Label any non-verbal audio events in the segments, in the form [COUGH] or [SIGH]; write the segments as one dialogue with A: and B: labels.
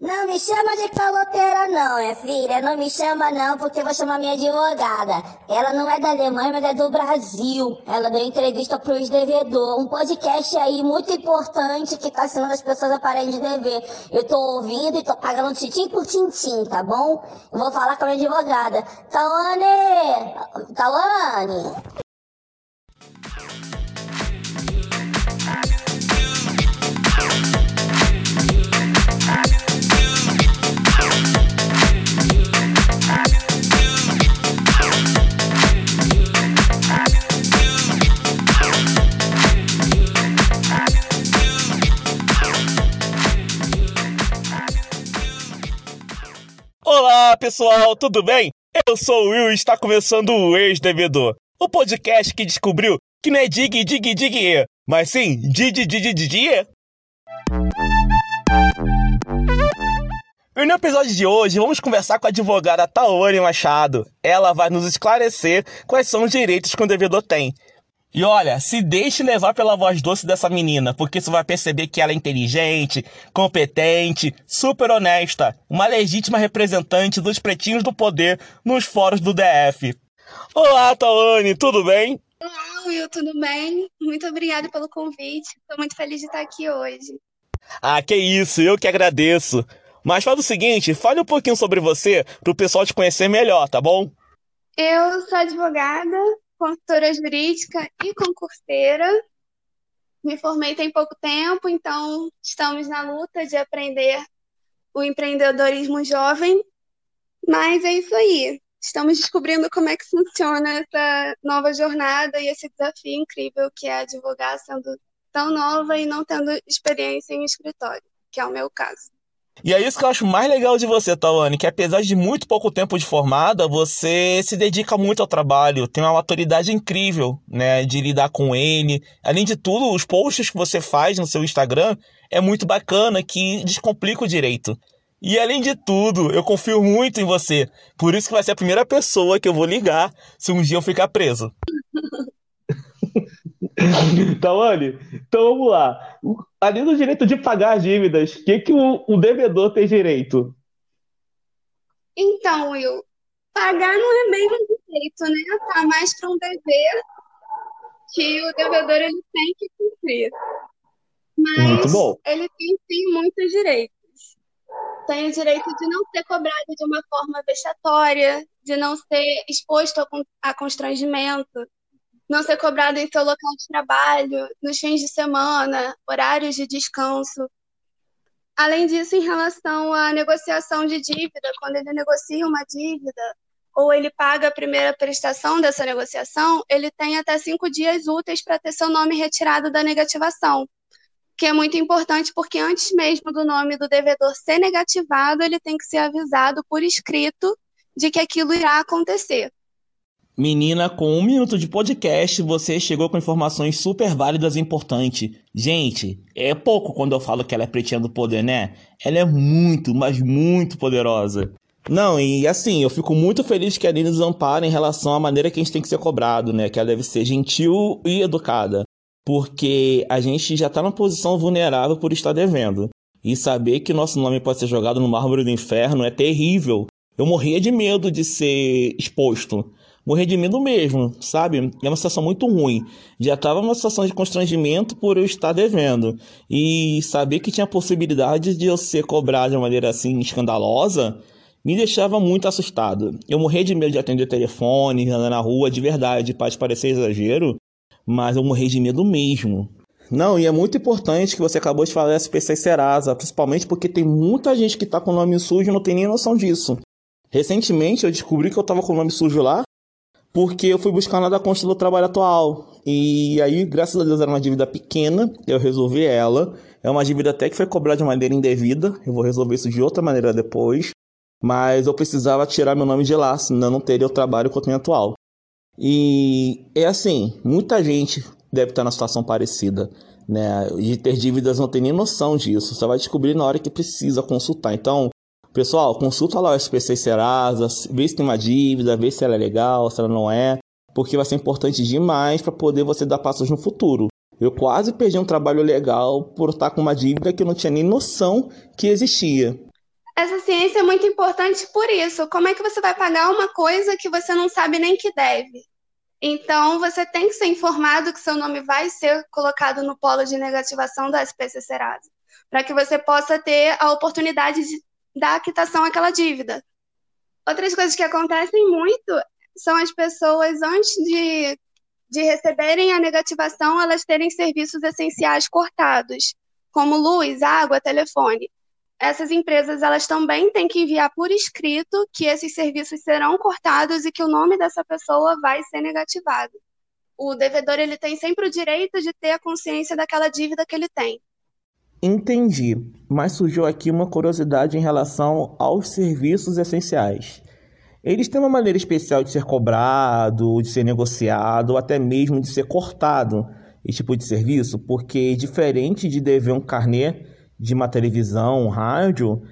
A: Não me chama de caloteira não, é filha. Não me chama não, porque eu vou chamar minha advogada. Ela não é da Alemanha, mas é do Brasil. Ela deu entrevista pro ex-devedor. Um podcast aí muito importante que tá ensinando as pessoas a pararem de dever. Eu tô ouvindo e tô pagando tintim por tintim, tá bom? Eu vou falar com a minha advogada. Tawane! Tawane!
B: Olá, pessoal, tudo bem? Eu sou o Will e está começando o Ex-Devedor, o podcast que descobriu que não é dig, dig, dig, mas sim dig, dig, dig, E no episódio de hoje, vamos conversar com a advogada Tawane Machado. Ela vai nos esclarecer quais são os direitos que o devedor tem. E olha, se deixe levar pela voz doce dessa menina, porque você vai perceber que ela é inteligente, competente, super honesta, uma legítima representante dos pretinhos do poder nos fóruns do DF. Olá, Tawane, tudo bem?
C: Olá, Will, tudo bem? Muito obrigada pelo convite. Estou muito feliz de estar aqui hoje.
B: Ah, que isso, eu que agradeço. Mas faz o seguinte, fale um pouquinho sobre você para o pessoal te conhecer melhor, tá bom?
C: Eu sou advogada, consultora jurídica e concurseira. Me formei tem pouco tempo, então estamos na luta de aprender o empreendedorismo jovem. Mas é isso aí. Estamos descobrindo como é que funciona essa nova jornada e esse desafio incrível que é advogar sendo tão nova e não tendo experiência em escritório, que é o meu caso.
B: E é isso que eu acho mais legal de você, Tawane, que apesar de muito pouco tempo de formada, você se dedica muito ao trabalho, tem uma maturidade incrível, né, de lidar com ele. Além de tudo, os posts que você faz no seu Instagram é muito bacana, que descomplica o direito. E além de tudo, eu confio muito em você. Por isso que vai ser a primeira pessoa que eu vou ligar se um dia eu ficar preso. [LAUGHS] [LAUGHS]
D: Tawane, então vamos lá. Além do direito de pagar as dívidas, o que, que o, o devedor tem direito?
C: Então, Will, pagar não é bem um direito, né? Tá mais para um dever que o devedor ele tem que cumprir. Mas ele tem sim muitos direitos. Tem o direito de não ser cobrado de uma forma vexatória, de não ser exposto a constrangimento, não ser cobrado em seu local de trabalho, nos fins de semana, horários de descanso. Além disso, em relação à negociação de dívida, quando ele negocia uma dívida ou ele paga a primeira prestação dessa negociação, ele tem até cinco dias úteis para ter seu nome retirado da negativação, que é muito importante porque antes mesmo do nome do devedor ser negativado, ele tem que ser avisado por escrito de que aquilo irá acontecer.
B: Menina, com um minuto de podcast, você chegou com informações super válidas e importantes. Gente, é pouco quando eu falo que ela é pretinha do poder, né? Ela é muito, mas muito poderosa. Não, e assim, eu fico muito feliz que a Aline nos ampara em relação à maneira que a gente tem que ser cobrado, né? Que ela deve ser gentil e educada. Porque a gente já tá numa posição vulnerável por estar devendo. E saber que nosso nome pode ser jogado no mármore do inferno é terrível. Eu morria de medo de ser exposto morrer de medo mesmo, sabe? É uma situação muito ruim. Já estava numa situação de constrangimento por eu estar devendo. E saber que tinha possibilidade de eu ser cobrado de uma maneira assim escandalosa me deixava muito assustado. Eu morria de medo de atender telefone, andar na rua, de verdade, pode parecer exagero, mas eu morri de medo mesmo. Não, e é muito importante que você acabou de falar da SPC Serasa, principalmente porque tem muita gente que está com o nome sujo e não tem nem noção disso. Recentemente eu descobri que eu estava com o nome sujo lá porque eu fui buscar nada consta do trabalho atual. E aí, graças a Deus, era uma dívida pequena, eu resolvi ela. É uma dívida até que foi cobrada de maneira indevida, eu vou resolver isso de outra maneira depois. Mas eu precisava tirar meu nome de lá, senão não teria o trabalho que eu tenho atual. E é assim, muita gente deve estar na situação parecida, né? De ter dívidas não tem nem noção disso, só vai descobrir na hora que precisa consultar. Então, Pessoal, consulta lá o SPC Serasa, vê se tem uma dívida, vê se ela é legal, se ela não é, porque vai ser importante demais para poder você dar passos no futuro. Eu quase perdi um trabalho legal por estar com uma dívida que eu não tinha nem noção que existia.
C: essa ciência é muito importante por isso. Como é que você vai pagar uma coisa que você não sabe nem que deve? Então, você tem que ser informado que seu nome vai ser colocado no polo de negativação da SPC Serasa, para que você possa ter a oportunidade de dar quitação àquela dívida. Outras coisas que acontecem muito são as pessoas, antes de, de receberem a negativação, elas terem serviços essenciais cortados, como luz, água, telefone essas empresas elas também têm que enviar por escrito que esses serviços serão cortados e que o nome dessa pessoa vai ser negativado. O devedor ele tem sempre o direito de ter a consciência daquela dívida que ele tem.
B: Entendi, mas surgiu aqui uma curiosidade em relação aos serviços essenciais. Eles têm uma maneira especial de ser cobrado, de ser negociado, ou até mesmo de ser cortado esse tipo de serviço, porque diferente de dever um carnê, de uma televisão, um rádio,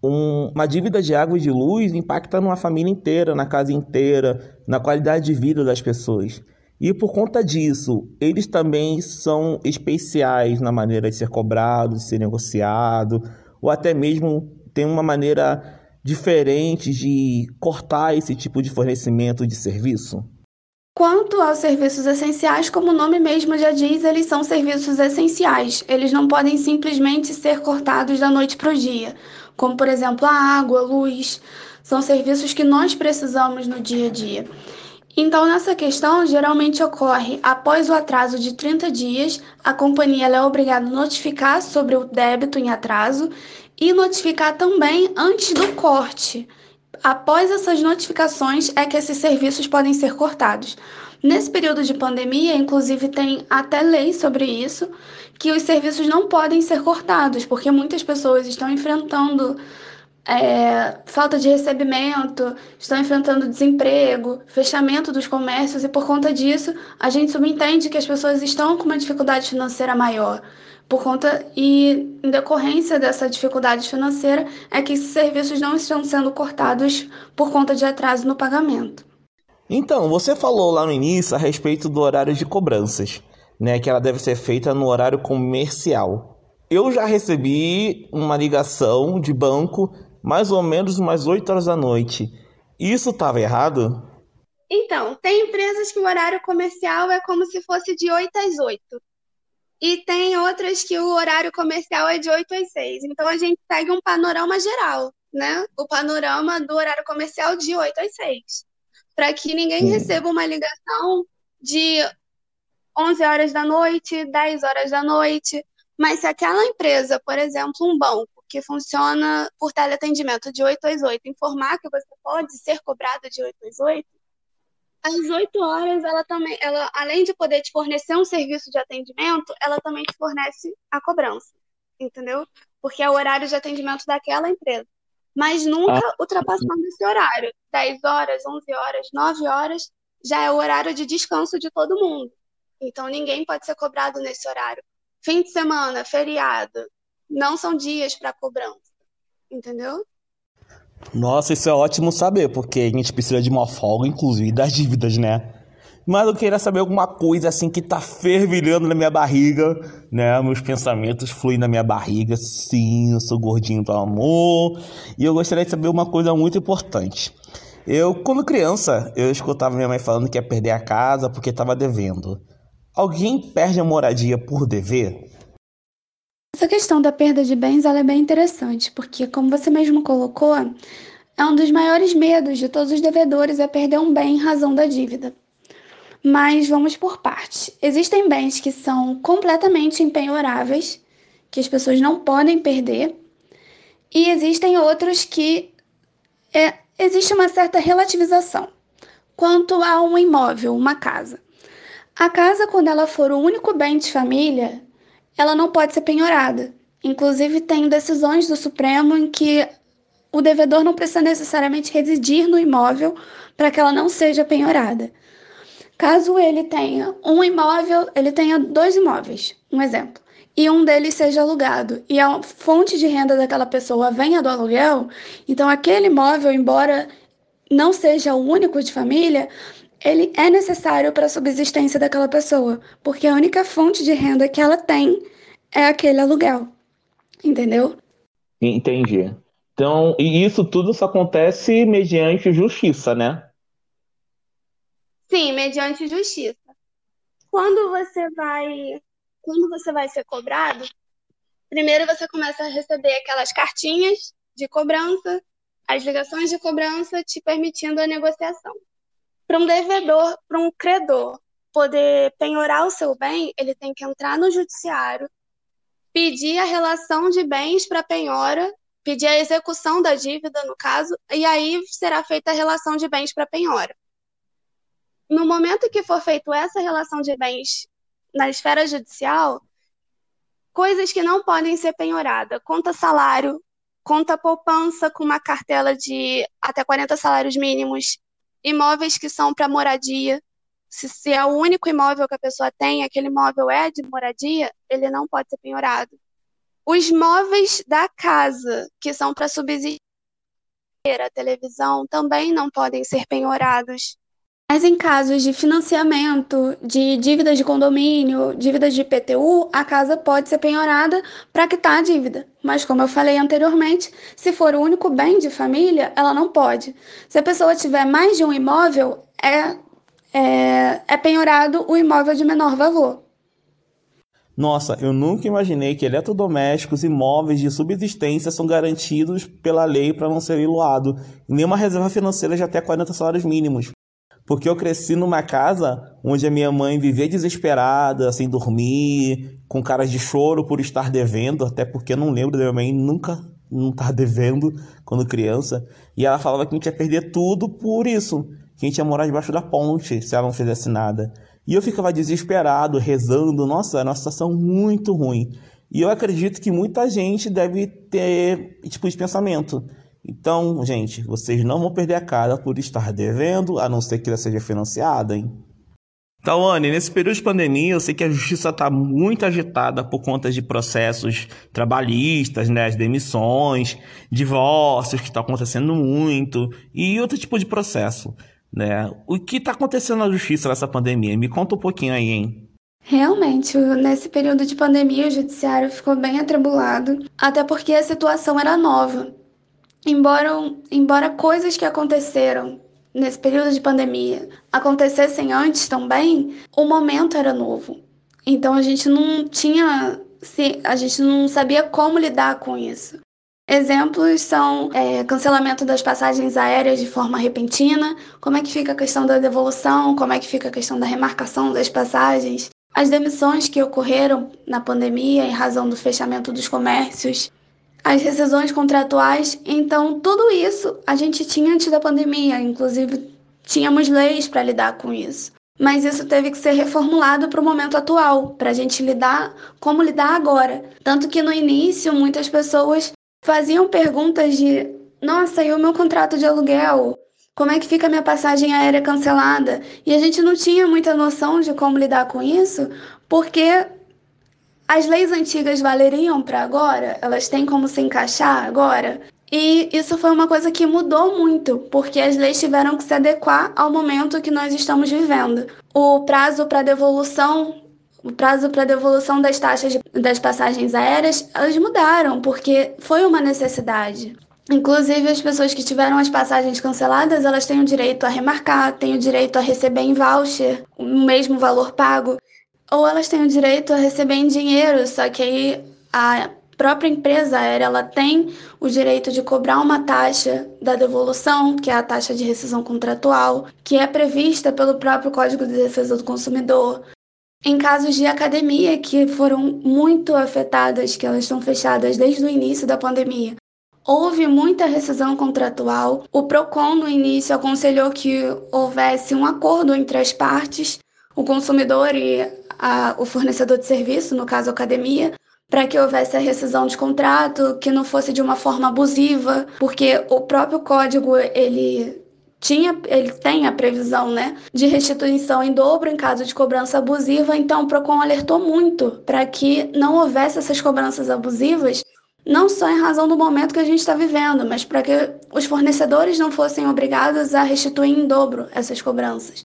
B: um, uma dívida de água e de luz impacta numa família inteira, na casa inteira, na qualidade de vida das pessoas. E por conta disso, eles também são especiais na maneira de ser cobrado, de ser negociado, ou até mesmo tem uma maneira diferente de cortar esse tipo de fornecimento de serviço?
C: Quanto aos serviços essenciais, como o nome mesmo já diz, eles são serviços essenciais. Eles não podem simplesmente ser cortados da noite para o dia, como por exemplo a água, a luz. São serviços que nós precisamos no dia a dia. Então, nessa questão, geralmente ocorre após o atraso de 30 dias, a companhia é obrigada a notificar sobre o débito em atraso e notificar também antes do corte. Após essas notificações é que esses serviços podem ser cortados. Nesse período de pandemia, inclusive, tem até lei sobre isso, que os serviços não podem ser cortados, porque muitas pessoas estão enfrentando é, falta de recebimento, estão enfrentando desemprego, fechamento dos comércios, e por conta disso, a gente subentende que as pessoas estão com uma dificuldade financeira maior por conta e em decorrência dessa dificuldade financeira é que esses serviços não estão sendo cortados por conta de atraso no pagamento.
B: Então, você falou lá no início a respeito do horário de cobranças, né, que ela deve ser feita no horário comercial. Eu já recebi uma ligação de banco mais ou menos umas 8 horas da noite. Isso estava errado?
C: Então, tem empresas que o horário comercial é como se fosse de 8 às 8. E tem outras que o horário comercial é de 8 às 6. Então a gente segue um panorama geral, né? O panorama do horário comercial de 8 às 6. Para que ninguém Sim. receba uma ligação de 11 horas da noite, 10 horas da noite. Mas se aquela empresa, por exemplo, um banco, que funciona por teleatendimento de 8 às 8, informar que você pode ser cobrado de 8 às 8, às 8 horas, ela também, ela, além de poder te fornecer um serviço de atendimento, ela também te fornece a cobrança, entendeu? Porque é o horário de atendimento daquela empresa. Mas nunca ah. ultrapassando esse horário. 10 horas, 11 horas, 9 horas, já é o horário de descanso de todo mundo. Então ninguém pode ser cobrado nesse horário. Fim de semana, feriado, não são dias para cobrança, entendeu?
B: Nossa, isso é ótimo saber, porque a gente precisa de uma folga, inclusive, das dívidas, né? Mas eu queria saber alguma coisa assim que tá fervilhando na minha barriga, né? Meus pensamentos fluem na minha barriga. Sim, eu sou gordinho do amor. E eu gostaria de saber uma coisa muito importante. Eu, quando criança, eu escutava minha mãe falando que ia perder a casa porque estava devendo. Alguém perde a moradia por dever?
C: Essa questão da perda de bens é bem interessante, porque, como você mesmo colocou, é um dos maiores medos de todos os devedores é perder um bem em razão da dívida. Mas vamos por partes. Existem bens que são completamente empenhoráveis, que as pessoas não podem perder, e existem outros que é, existe uma certa relativização. Quanto a um imóvel, uma casa. A casa, quando ela for o único bem de família, ela não pode ser penhorada. Inclusive, tem decisões do Supremo em que o devedor não precisa necessariamente residir no imóvel para que ela não seja penhorada. Caso ele tenha um imóvel, ele tenha dois imóveis, um exemplo, e um deles seja alugado, e a fonte de renda daquela pessoa venha do aluguel, então aquele imóvel, embora não seja o único de família, ele é necessário para a subsistência daquela pessoa, porque a única fonte de renda que ela tem é aquele aluguel. Entendeu?
B: Entendi.
D: Então, e isso tudo só acontece mediante justiça, né?
C: Sim, mediante justiça. Quando você vai, quando você vai ser cobrado, primeiro você começa a receber aquelas cartinhas de cobrança, as ligações de cobrança te permitindo a negociação. Para um devedor, para um credor poder penhorar o seu bem, ele tem que entrar no judiciário, pedir a relação de bens para penhora, pedir a execução da dívida, no caso, e aí será feita a relação de bens para penhora. No momento que for feita essa relação de bens na esfera judicial, coisas que não podem ser penhoradas, conta salário, conta poupança com uma cartela de até 40 salários mínimos, imóveis que são para moradia, se, se é o único imóvel que a pessoa tem, aquele imóvel é de moradia, ele não pode ser penhorado. Os móveis da casa, que são para subsistir, a televisão, também não podem ser penhorados. Mas em casos de financiamento, de dívidas de condomínio, dívidas de IPTU, a casa pode ser penhorada para quitar a dívida. Mas, como eu falei anteriormente, se for o único bem de família, ela não pode. Se a pessoa tiver mais de um imóvel, é é, é penhorado o imóvel de menor valor.
B: Nossa, eu nunca imaginei que eletrodomésticos e móveis de subsistência são garantidos pela lei para não ser iluado, nenhuma reserva financeira de até 40 salários mínimos. Porque eu cresci numa casa onde a minha mãe vivia desesperada, sem dormir, com caras de choro por estar devendo, até porque eu não lembro da minha mãe nunca não estar devendo quando criança. E ela falava que a gente ia perder tudo por isso que a gente ia morar debaixo da ponte se ela não fizesse nada. E eu ficava desesperado, rezando. Nossa, era uma situação muito ruim. E eu acredito que muita gente deve ter esse tipo de pensamento. Então, gente, vocês não vão perder a cara por estar devendo, a não ser que ela seja financiada, hein? Então, Anne, nesse período de pandemia, eu sei que a justiça está muito agitada por conta de processos trabalhistas, né, as demissões, divórcios que estão acontecendo muito e outro tipo de processo. Né? O que está acontecendo na justiça nessa pandemia? Me conta um pouquinho aí, hein?
C: Realmente, nesse período de pandemia, o judiciário ficou bem atribulado, até porque a situação era nova. Embora, embora coisas que aconteceram nesse período de pandemia acontecessem antes também, o momento era novo. Então a gente não tinha, a gente não sabia como lidar com isso. Exemplos são é, cancelamento das passagens aéreas de forma repentina, como é que fica a questão da devolução, como é que fica a questão da remarcação das passagens, as demissões que ocorreram na pandemia em razão do fechamento dos comércios, as rescisões contratuais. Então, tudo isso a gente tinha antes da pandemia, inclusive tínhamos leis para lidar com isso. Mas isso teve que ser reformulado para o momento atual, para a gente lidar como lidar agora. Tanto que no início muitas pessoas faziam perguntas de: nossa, e o meu contrato de aluguel? Como é que fica a minha passagem aérea cancelada? E a gente não tinha muita noção de como lidar com isso, porque as leis antigas valeriam para agora? Elas têm como se encaixar agora? E isso foi uma coisa que mudou muito, porque as leis tiveram que se adequar ao momento que nós estamos vivendo. O prazo para devolução o prazo para devolução das taxas de, das passagens aéreas, elas mudaram, porque foi uma necessidade. Inclusive, as pessoas que tiveram as passagens canceladas, elas têm o direito a remarcar, têm o direito a receber em voucher o mesmo valor pago, ou elas têm o direito a receber em dinheiro, só que aí a própria empresa aérea ela tem o direito de cobrar uma taxa da devolução, que é a taxa de rescisão contratual, que é prevista pelo próprio Código de Defesa do Consumidor. Em casos de academia que foram muito afetadas, que elas estão fechadas desde o início da pandemia, houve muita rescisão contratual. O PROCON, no início, aconselhou que houvesse um acordo entre as partes, o consumidor e a, o fornecedor de serviço, no caso a academia, para que houvesse a rescisão de contrato, que não fosse de uma forma abusiva, porque o próprio código ele tinha, ele tem a previsão né, de restituição em dobro em caso de cobrança abusiva, então o PROCON alertou muito para que não houvesse essas cobranças abusivas, não só em razão do momento que a gente está vivendo, mas para que os fornecedores não fossem obrigados a restituir em dobro essas cobranças.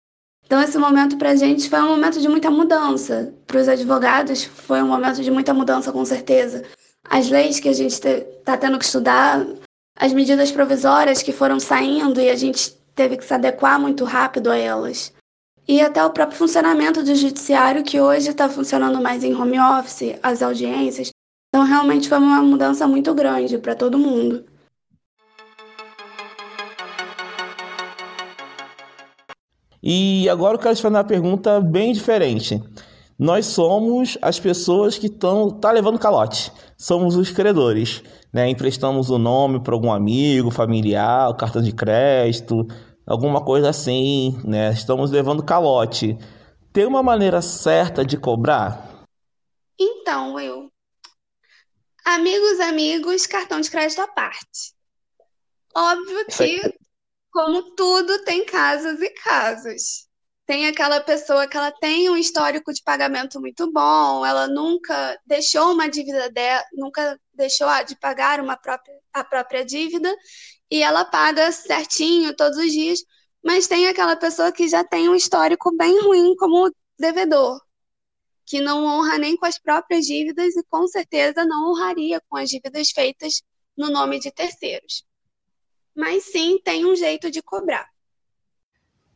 C: Então, esse momento para a gente foi um momento de muita mudança. Para os advogados, foi um momento de muita mudança, com certeza. As leis que a gente está tendo que estudar as medidas provisórias que foram saindo e a gente teve que se adequar muito rápido a elas. E até o próprio funcionamento do judiciário, que hoje está funcionando mais em home office, as audiências. Então, realmente foi uma mudança muito grande para todo mundo.
B: E agora eu quero te fazer uma pergunta bem diferente. Nós somos as pessoas que estão tá levando calote. Somos os credores, né? Emprestamos o nome para algum amigo, familiar, cartão de crédito, alguma coisa assim, né? Estamos levando calote. Tem uma maneira certa de cobrar?
C: Então, Will. Amigos, amigos, cartão de crédito à parte. Óbvio que como tudo, tem casos e casos. Tem aquela pessoa que ela tem um histórico de pagamento muito bom, ela nunca deixou uma dívida dela, nunca deixou de pagar uma própria, a própria dívida e ela paga certinho todos os dias, mas tem aquela pessoa que já tem um histórico bem ruim como devedor, que não honra nem com as próprias dívidas e com certeza não honraria com as dívidas feitas no nome de terceiros mas sim tem um jeito de cobrar.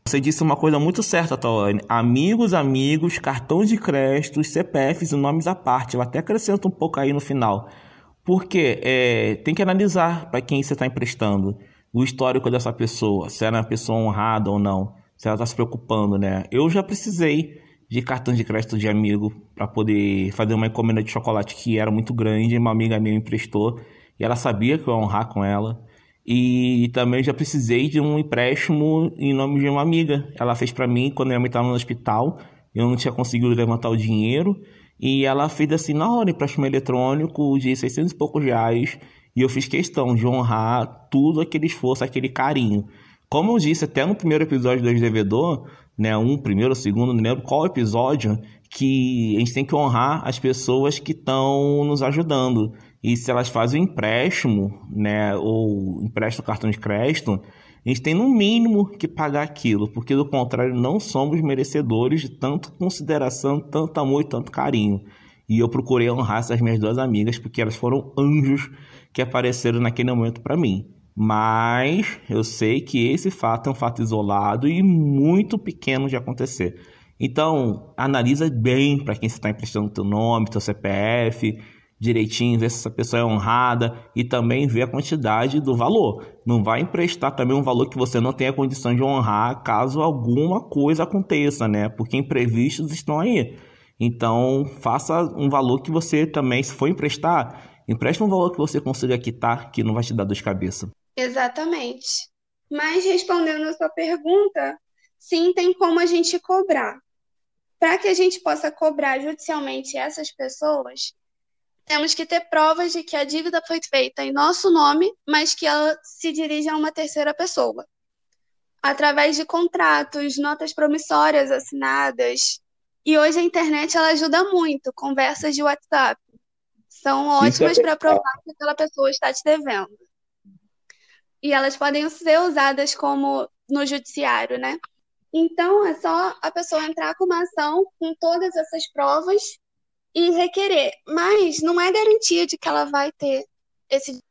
B: Você disse uma coisa muito certa, Tawane. Amigos, amigos, cartões de crédito, CPFs e nomes à parte. Eu até acrescento um pouco aí no final. Porque é, tem que analisar para quem você está emprestando o histórico dessa pessoa, se ela é uma pessoa honrada ou não, se ela está se preocupando, né? Eu já precisei de cartão de crédito de amigo para poder fazer uma encomenda de chocolate que era muito grande, uma amiga minha me emprestou e ela sabia que eu ia honrar com ela. E também já precisei de um empréstimo em nome de uma amiga. Ela fez para mim quando minha mãe estava no hospital. Eu não tinha conseguido levantar o dinheiro. E ela fez assim na hora, empréstimo eletrônico de 600 e poucos reais. E eu fiz questão de honrar tudo aquele esforço, aquele carinho. Como eu disse até no primeiro episódio do Ex-Devedor, né, um primeiro, segundo, não lembro qual episódio, que a gente tem que honrar as pessoas que estão nos ajudando. E se elas fazem empréstimo, né, ou emprestam cartão de crédito, a gente tem no mínimo que pagar aquilo, porque do contrário não somos merecedores de tanta consideração, tanto amor e tanto carinho. E eu procurei honrar essas minhas duas amigas porque elas foram anjos que apareceram naquele momento para mim. Mas eu sei que esse fato é um fato isolado e muito pequeno de acontecer. Então, analisa bem para quem você está emprestando teu nome, teu CPF, direitinho, ver se essa pessoa é honrada e também ver a quantidade do valor. Não vai emprestar também um valor que você não tenha condição de honrar caso alguma coisa aconteça, né? Porque imprevistos estão aí. Então, faça um valor que você também, se for emprestar, empreste um valor que você consiga quitar, que não vai te dar dor de cabeça.
C: Exatamente. Mas respondendo a sua pergunta, sim, tem como a gente cobrar. Para que a gente possa cobrar judicialmente essas pessoas, temos que ter provas de que a dívida foi feita em nosso nome, mas que ela se dirige a uma terceira pessoa. Através de contratos, notas promissórias assinadas. E hoje a internet ela ajuda muito, conversas de WhatsApp. São é ótimas para provar que aquela pessoa está te devendo. E elas podem ser usadas como no judiciário, né? Então é só a pessoa entrar com uma ação com todas essas provas e requerer. Mas não é garantia de que ela vai ter esse.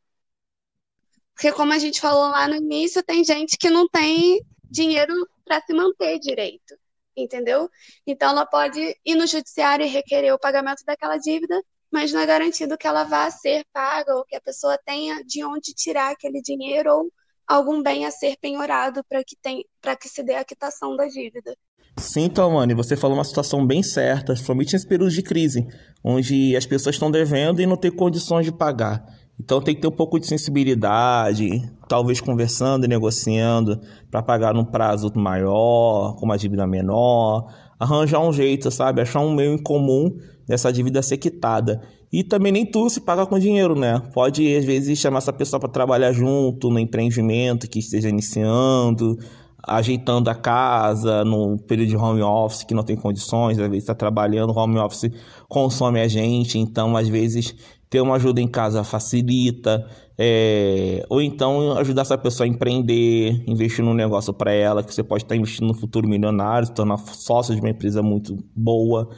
C: Porque, como a gente falou lá no início, tem gente que não tem dinheiro para se manter direito, entendeu? Então, ela pode ir no judiciário e requerer o pagamento daquela dívida, mas não é garantido que ela vá ser paga ou que a pessoa tenha de onde tirar aquele dinheiro ou algum bem a ser penhorado para que, tem, que se dê a quitação da dívida.
B: Sim, Tomani, você falou uma situação bem certa, principalmente nesse período de crise, onde as pessoas estão devendo e não têm condições de pagar. Então tem que ter um pouco de sensibilidade, talvez conversando e negociando para pagar num prazo maior, com uma dívida menor, arranjar um jeito, sabe? Achar um meio em comum dessa dívida ser quitada. E também nem tudo se paga com dinheiro, né? Pode, às vezes, chamar essa pessoa para trabalhar junto no empreendimento que esteja iniciando, ajeitando a casa no período de home office que não tem condições, às vezes está trabalhando, home office consome a gente, então às vezes ter uma ajuda em casa facilita, é... ou então ajudar essa pessoa a empreender, investir num negócio para ela, que você pode estar investindo no futuro milionário, se tornar sócio de uma empresa muito boa.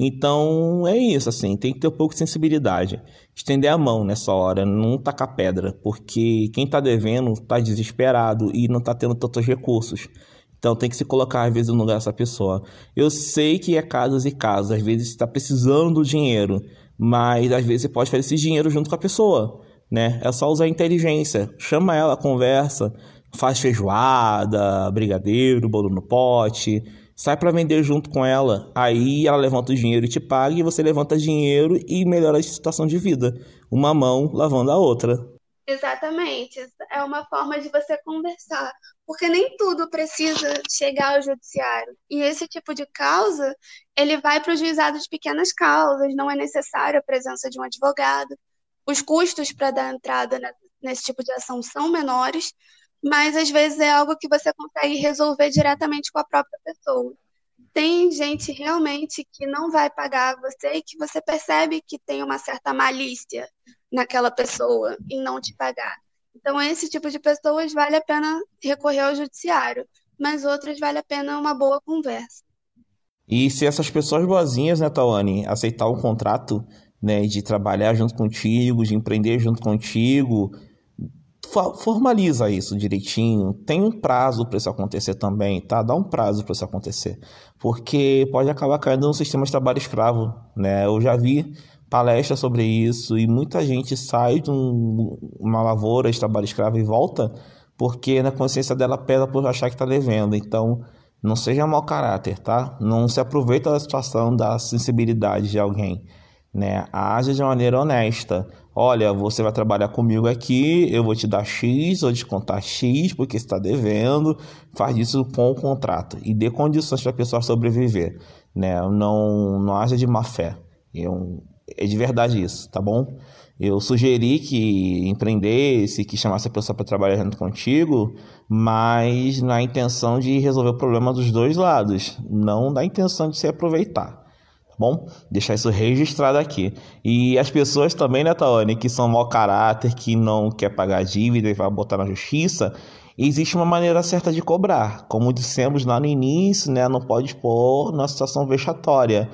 B: Então é isso, assim, tem que ter um pouco de sensibilidade. Estender a mão nessa hora, não tacar pedra, porque quem está devendo está desesperado e não está tendo tantos recursos. Então tem que se colocar às vezes no lugar dessa pessoa. Eu sei que é casos e casos, às vezes está precisando do dinheiro, mas às vezes você pode fazer esse dinheiro junto com a pessoa, né? É só usar a inteligência, chama ela, conversa, faz feijoada, brigadeiro, bolo no pote, sai para vender junto com ela. Aí ela levanta o dinheiro e te paga, e você levanta dinheiro e melhora a situação de vida. Uma mão lavando a outra.
C: Exatamente. É uma forma de você conversar. Porque nem tudo precisa chegar ao judiciário. E esse tipo de causa, ele vai para o juizado de pequenas causas, não é necessário a presença de um advogado. Os custos para dar entrada nesse tipo de ação são menores, mas às vezes é algo que você consegue resolver diretamente com a própria pessoa. Tem gente realmente que não vai pagar você e que você percebe que tem uma certa malícia naquela pessoa em não te pagar. Então, esse tipo de pessoas vale a pena recorrer ao judiciário, mas outras vale a pena uma boa conversa.
B: E se essas pessoas boazinhas, né, Tawane, aceitar um contrato, né, de trabalhar junto contigo, de empreender junto contigo, formaliza isso direitinho. Tem um prazo para isso acontecer também, tá? Dá um prazo para isso acontecer, porque pode acabar caindo num sistema de trabalho escravo, né? Eu já vi palestra sobre isso e muita gente sai de um, uma lavoura de trabalho escravo e volta porque na consciência dela pesa por achar que está devendo. Então, não seja mau caráter, tá? Não se aproveita da situação, da sensibilidade de alguém, né? Age de maneira honesta. Olha, você vai trabalhar comigo aqui, eu vou te dar X, vou descontar X porque está devendo. Faz isso com o contrato e dê condições para a pessoa sobreviver, né? Não, não haja de má fé. Eu, é de verdade isso, tá bom? Eu sugeri que empreendesse, que chamasse a pessoa para trabalhar junto contigo, mas na intenção de resolver o problema dos dois lados, não na intenção de se aproveitar. Bom? Deixar isso registrado aqui. E as pessoas também, né, Tawane, que são mau caráter, que não quer pagar dívida e vai botar na justiça, existe uma maneira certa de cobrar. Como dissemos lá no início, né, não pode expor numa situação vexatória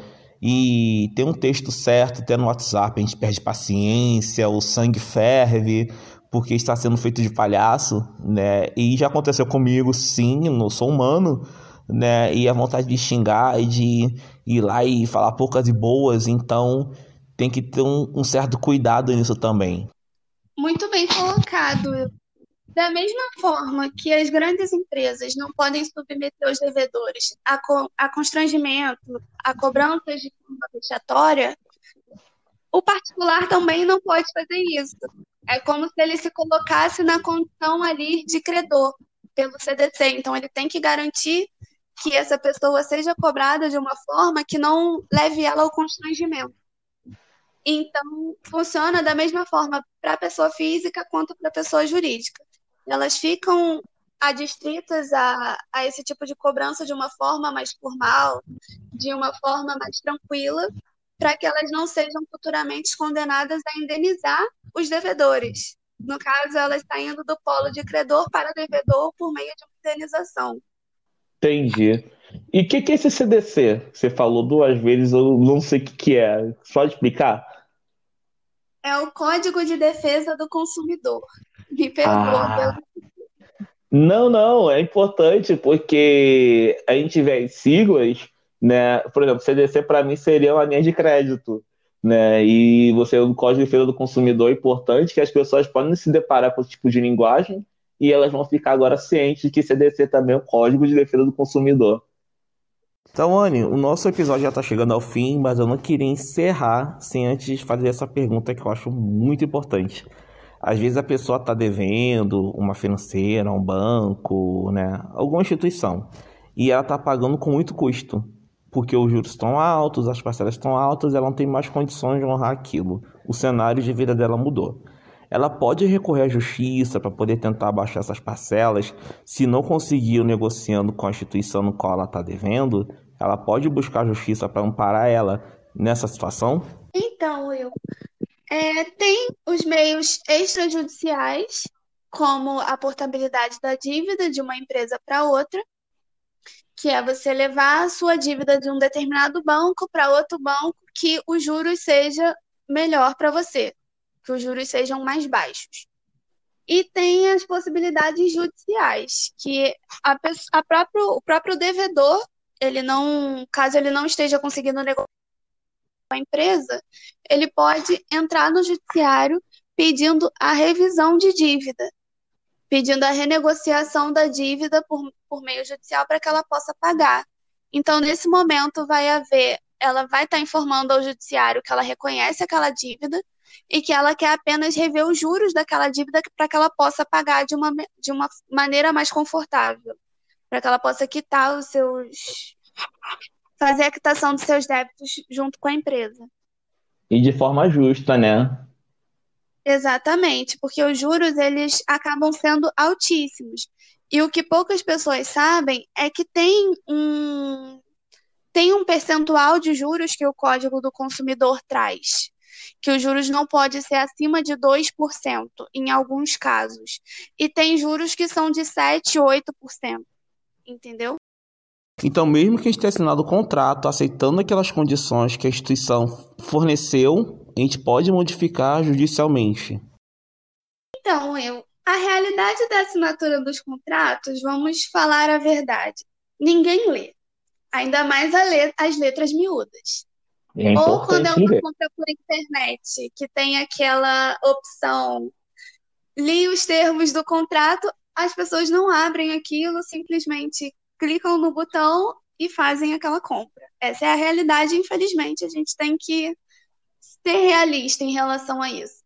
B: e tem um texto certo, até no WhatsApp, a gente perde paciência, o sangue ferve, porque está sendo feito de palhaço, né? E já aconteceu comigo, sim, não sou humano, né? E a vontade de xingar e de ir lá e falar poucas e boas, então tem que ter um, um certo cuidado nisso também.
C: Muito bem colocado. Da mesma forma que as grandes empresas não podem submeter os devedores a, co a constrangimento, a cobranças de forma vexatória, o particular também não pode fazer isso. É como se ele se colocasse na condição ali de credor pelo CDC. Então, ele tem que garantir que essa pessoa seja cobrada de uma forma que não leve ela ao constrangimento. Então, funciona da mesma forma para a pessoa física quanto para a pessoa jurídica elas ficam adstritas a, a esse tipo de cobrança de uma forma mais formal, de uma forma mais tranquila, para que elas não sejam futuramente condenadas a indenizar os devedores. No caso, elas saindo do polo de credor para devedor por meio de uma indenização.
D: Entendi. E o que, que é esse CDC? Você falou duas vezes, eu não sei o que, que é. Pode explicar?
C: É o Código de Defesa do Consumidor. Me perdoa. Ah.
D: Não, não, é importante porque a gente vê as siglas, né? Por exemplo, CDC para mim seria uma linha de crédito, né? E você o Código de Defesa do Consumidor é importante que as pessoas podem se deparar com esse tipo de linguagem e elas vão ficar agora cientes de que CDC também é um Código de Defesa do Consumidor.
B: Então, Anne, o nosso episódio já está chegando ao fim, mas eu não queria encerrar sem antes fazer essa pergunta que eu acho muito importante. Às vezes a pessoa está devendo uma financeira, um banco, né, alguma instituição, e ela está pagando com muito custo, porque os juros estão altos, as parcelas estão altas, ela não tem mais condições de honrar aquilo. O cenário de vida dela mudou. Ela pode recorrer à justiça para poder tentar abaixar essas parcelas. Se não conseguir negociando com a instituição no qual ela está devendo, ela pode buscar a justiça para amparar ela nessa situação?
C: Então, eu é, tem os meios extrajudiciais, como a portabilidade da dívida de uma empresa para outra, que é você levar a sua dívida de um determinado banco para outro banco que os juros seja melhor para você, que os juros sejam mais baixos. E tem as possibilidades judiciais, que a, a próprio, o próprio devedor, ele não, caso ele não esteja conseguindo negociar com a empresa, ele pode entrar no judiciário pedindo a revisão de dívida, pedindo a renegociação da dívida por, por meio judicial para que ela possa pagar. Então, nesse momento, vai haver, ela vai estar informando ao judiciário que ela reconhece aquela dívida e que ela quer apenas rever os juros daquela dívida para que ela possa pagar de uma, de uma maneira mais confortável, para que ela possa quitar os seus. fazer a quitação dos seus débitos junto com a empresa.
D: E de forma justa, né?
C: Exatamente, porque os juros eles acabam sendo altíssimos. E o que poucas pessoas sabem é que tem um tem um percentual de juros que o Código do Consumidor traz, que os juros não pode ser acima de 2% em alguns casos. E tem juros que são de 7, 8%. Entendeu?
B: Então, mesmo que a gente tenha assinado o contrato aceitando aquelas condições que a instituição forneceu, a gente pode modificar judicialmente.
C: Então, eu, a realidade da assinatura dos contratos, vamos falar a verdade. Ninguém lê. Ainda mais let as letras miúdas.
D: É
C: Ou quando é uma compra por internet, que tem aquela opção, li os termos do contrato, as pessoas não abrem aquilo, simplesmente clicam no botão e fazem aquela compra. Essa é a realidade, infelizmente, a gente tem que ser realista em relação a isso.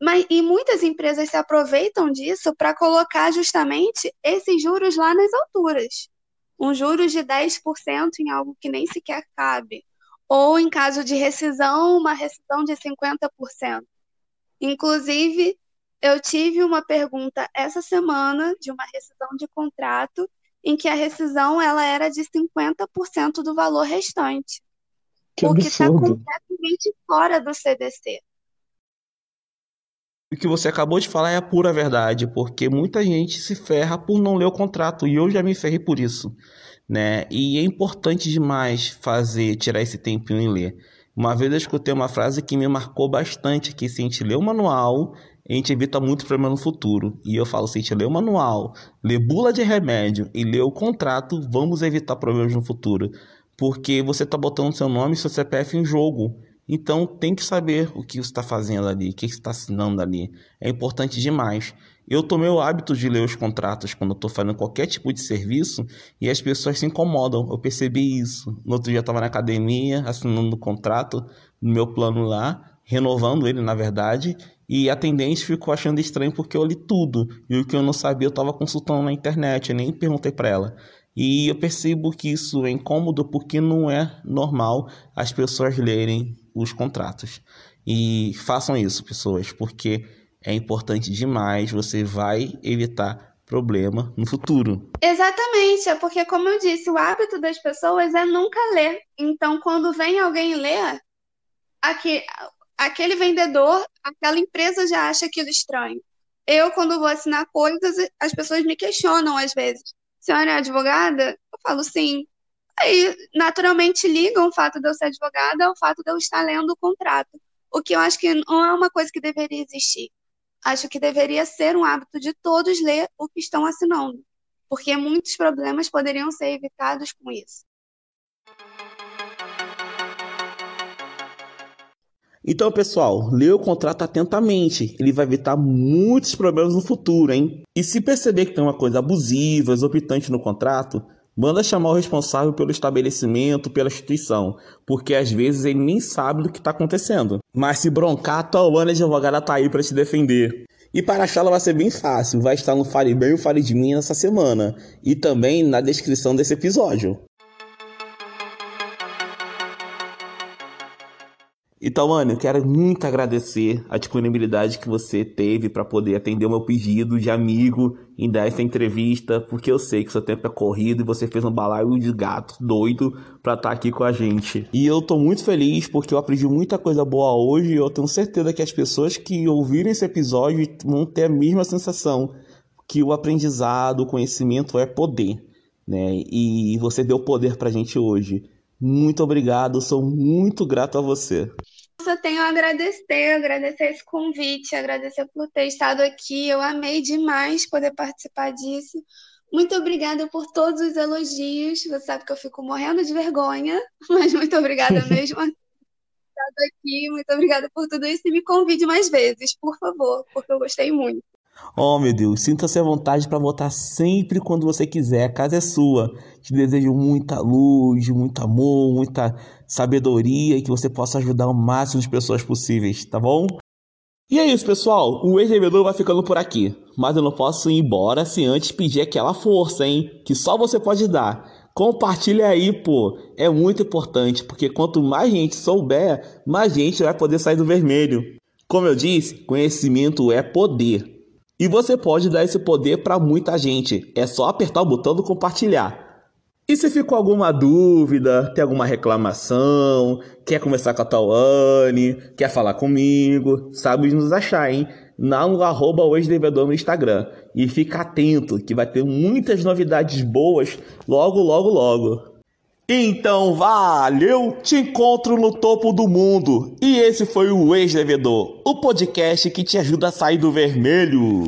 C: Mas, e muitas empresas se aproveitam disso para colocar justamente esses juros lá nas alturas. Um juros de 10% em algo que nem sequer cabe. Ou, em caso de rescisão, uma rescisão de 50%. Inclusive, eu tive uma pergunta essa semana de uma rescisão de contrato em que a rescisão ela era de 50% do valor restante.
D: Que
C: o que está completamente fora do CDC.
B: O que você acabou de falar é a pura verdade, porque muita gente se ferra por não ler o contrato e eu já me ferrei por isso, né? E é importante demais fazer, tirar esse tempinho e ler. Uma vez eu escutei uma frase que me marcou bastante, que se a gente lê o manual, a gente evita muito problema no futuro. E eu falo, se a gente lê o manual, lê bula de remédio e lê o contrato, vamos evitar problemas no futuro porque você está botando seu nome e seu CPF em jogo. Então tem que saber o que você está fazendo ali, o que você está assinando ali. É importante demais. Eu tomei o hábito de ler os contratos quando estou fazendo qualquer tipo de serviço e as pessoas se incomodam. Eu percebi isso. No outro dia eu estava na academia assinando o contrato no meu plano lá, renovando ele na verdade, e a atendente ficou achando estranho porque eu li tudo. E o que eu não sabia eu estava consultando na internet, eu nem perguntei para ela. E eu percebo que isso é incômodo porque não é normal as pessoas lerem os contratos. E façam isso, pessoas, porque é importante demais, você vai evitar problema no futuro.
C: Exatamente, é porque, como eu disse, o hábito das pessoas é nunca ler. Então, quando vem alguém ler, aqui, aquele vendedor, aquela empresa já acha aquilo estranho. Eu, quando vou assinar coisas, as pessoas me questionam às vezes senhora é advogada? Eu falo sim. Aí, naturalmente, ligam o fato de eu ser advogada ao fato de eu estar lendo o contrato. O que eu acho que não é uma coisa que deveria existir. Acho que deveria ser um hábito de todos ler o que estão assinando, porque muitos problemas poderiam ser evitados com isso.
B: Então, pessoal, lê o contrato atentamente. Ele vai evitar muitos problemas no futuro, hein? E se perceber que tem uma coisa abusiva, exorbitante no contrato, manda chamar o responsável pelo estabelecimento, pela instituição, porque às vezes ele nem sabe do que está acontecendo. Mas se broncar, tua de advogada tá aí para te defender. E para achá-la vai ser bem fácil, vai estar no Fale Bem ou Fale de Mim nessa semana, e também na descrição desse episódio. Então, mano, eu quero muito agradecer a disponibilidade que você teve para poder atender o meu pedido de amigo em dar essa entrevista, porque eu sei que seu tempo é corrido e você fez um balaio de gato doido para estar tá aqui com a gente. E eu tô muito feliz porque eu aprendi muita coisa boa hoje e eu tenho certeza que as pessoas que ouvirem esse episódio vão ter a mesma sensação que o aprendizado, o conhecimento é poder. né? E você deu poder pra gente hoje. Muito obrigado, sou muito grato a você.
C: Eu tenho a agradecer, agradecer esse convite, agradecer por ter estado aqui. Eu amei demais poder participar disso. Muito obrigada por todos os elogios. Você sabe que eu fico morrendo de vergonha, [LAUGHS] mas muito obrigada [LAUGHS] mesmo por estado aqui. Muito obrigada por tudo isso e me convide mais vezes, por favor, porque eu gostei muito.
B: Oh, meu Deus, sinta-se à vontade para votar sempre quando você quiser. A casa é sua. Te desejo muita luz, muito amor, muita sabedoria e que você possa ajudar o máximo de pessoas possíveis, tá bom? E é isso, pessoal. O ex-revedor vai ficando por aqui. Mas eu não posso ir embora sem antes pedir aquela força, hein? Que só você pode dar. Compartilha aí, pô. É muito importante, porque quanto mais gente souber, mais gente vai poder sair do vermelho. Como eu disse, conhecimento é poder. E você pode dar esse poder para muita gente. É só apertar o botão do compartilhar. E se ficou alguma dúvida, tem alguma reclamação, quer conversar com a Tawane, quer falar comigo, sabe nos achar, hein? No arroba hoje devedor no Instagram. E fica atento que vai ter muitas novidades boas logo, logo, logo. Então valeu, te encontro no topo do mundo. E esse foi o Ex-Devedor, o podcast que te ajuda a sair do vermelho.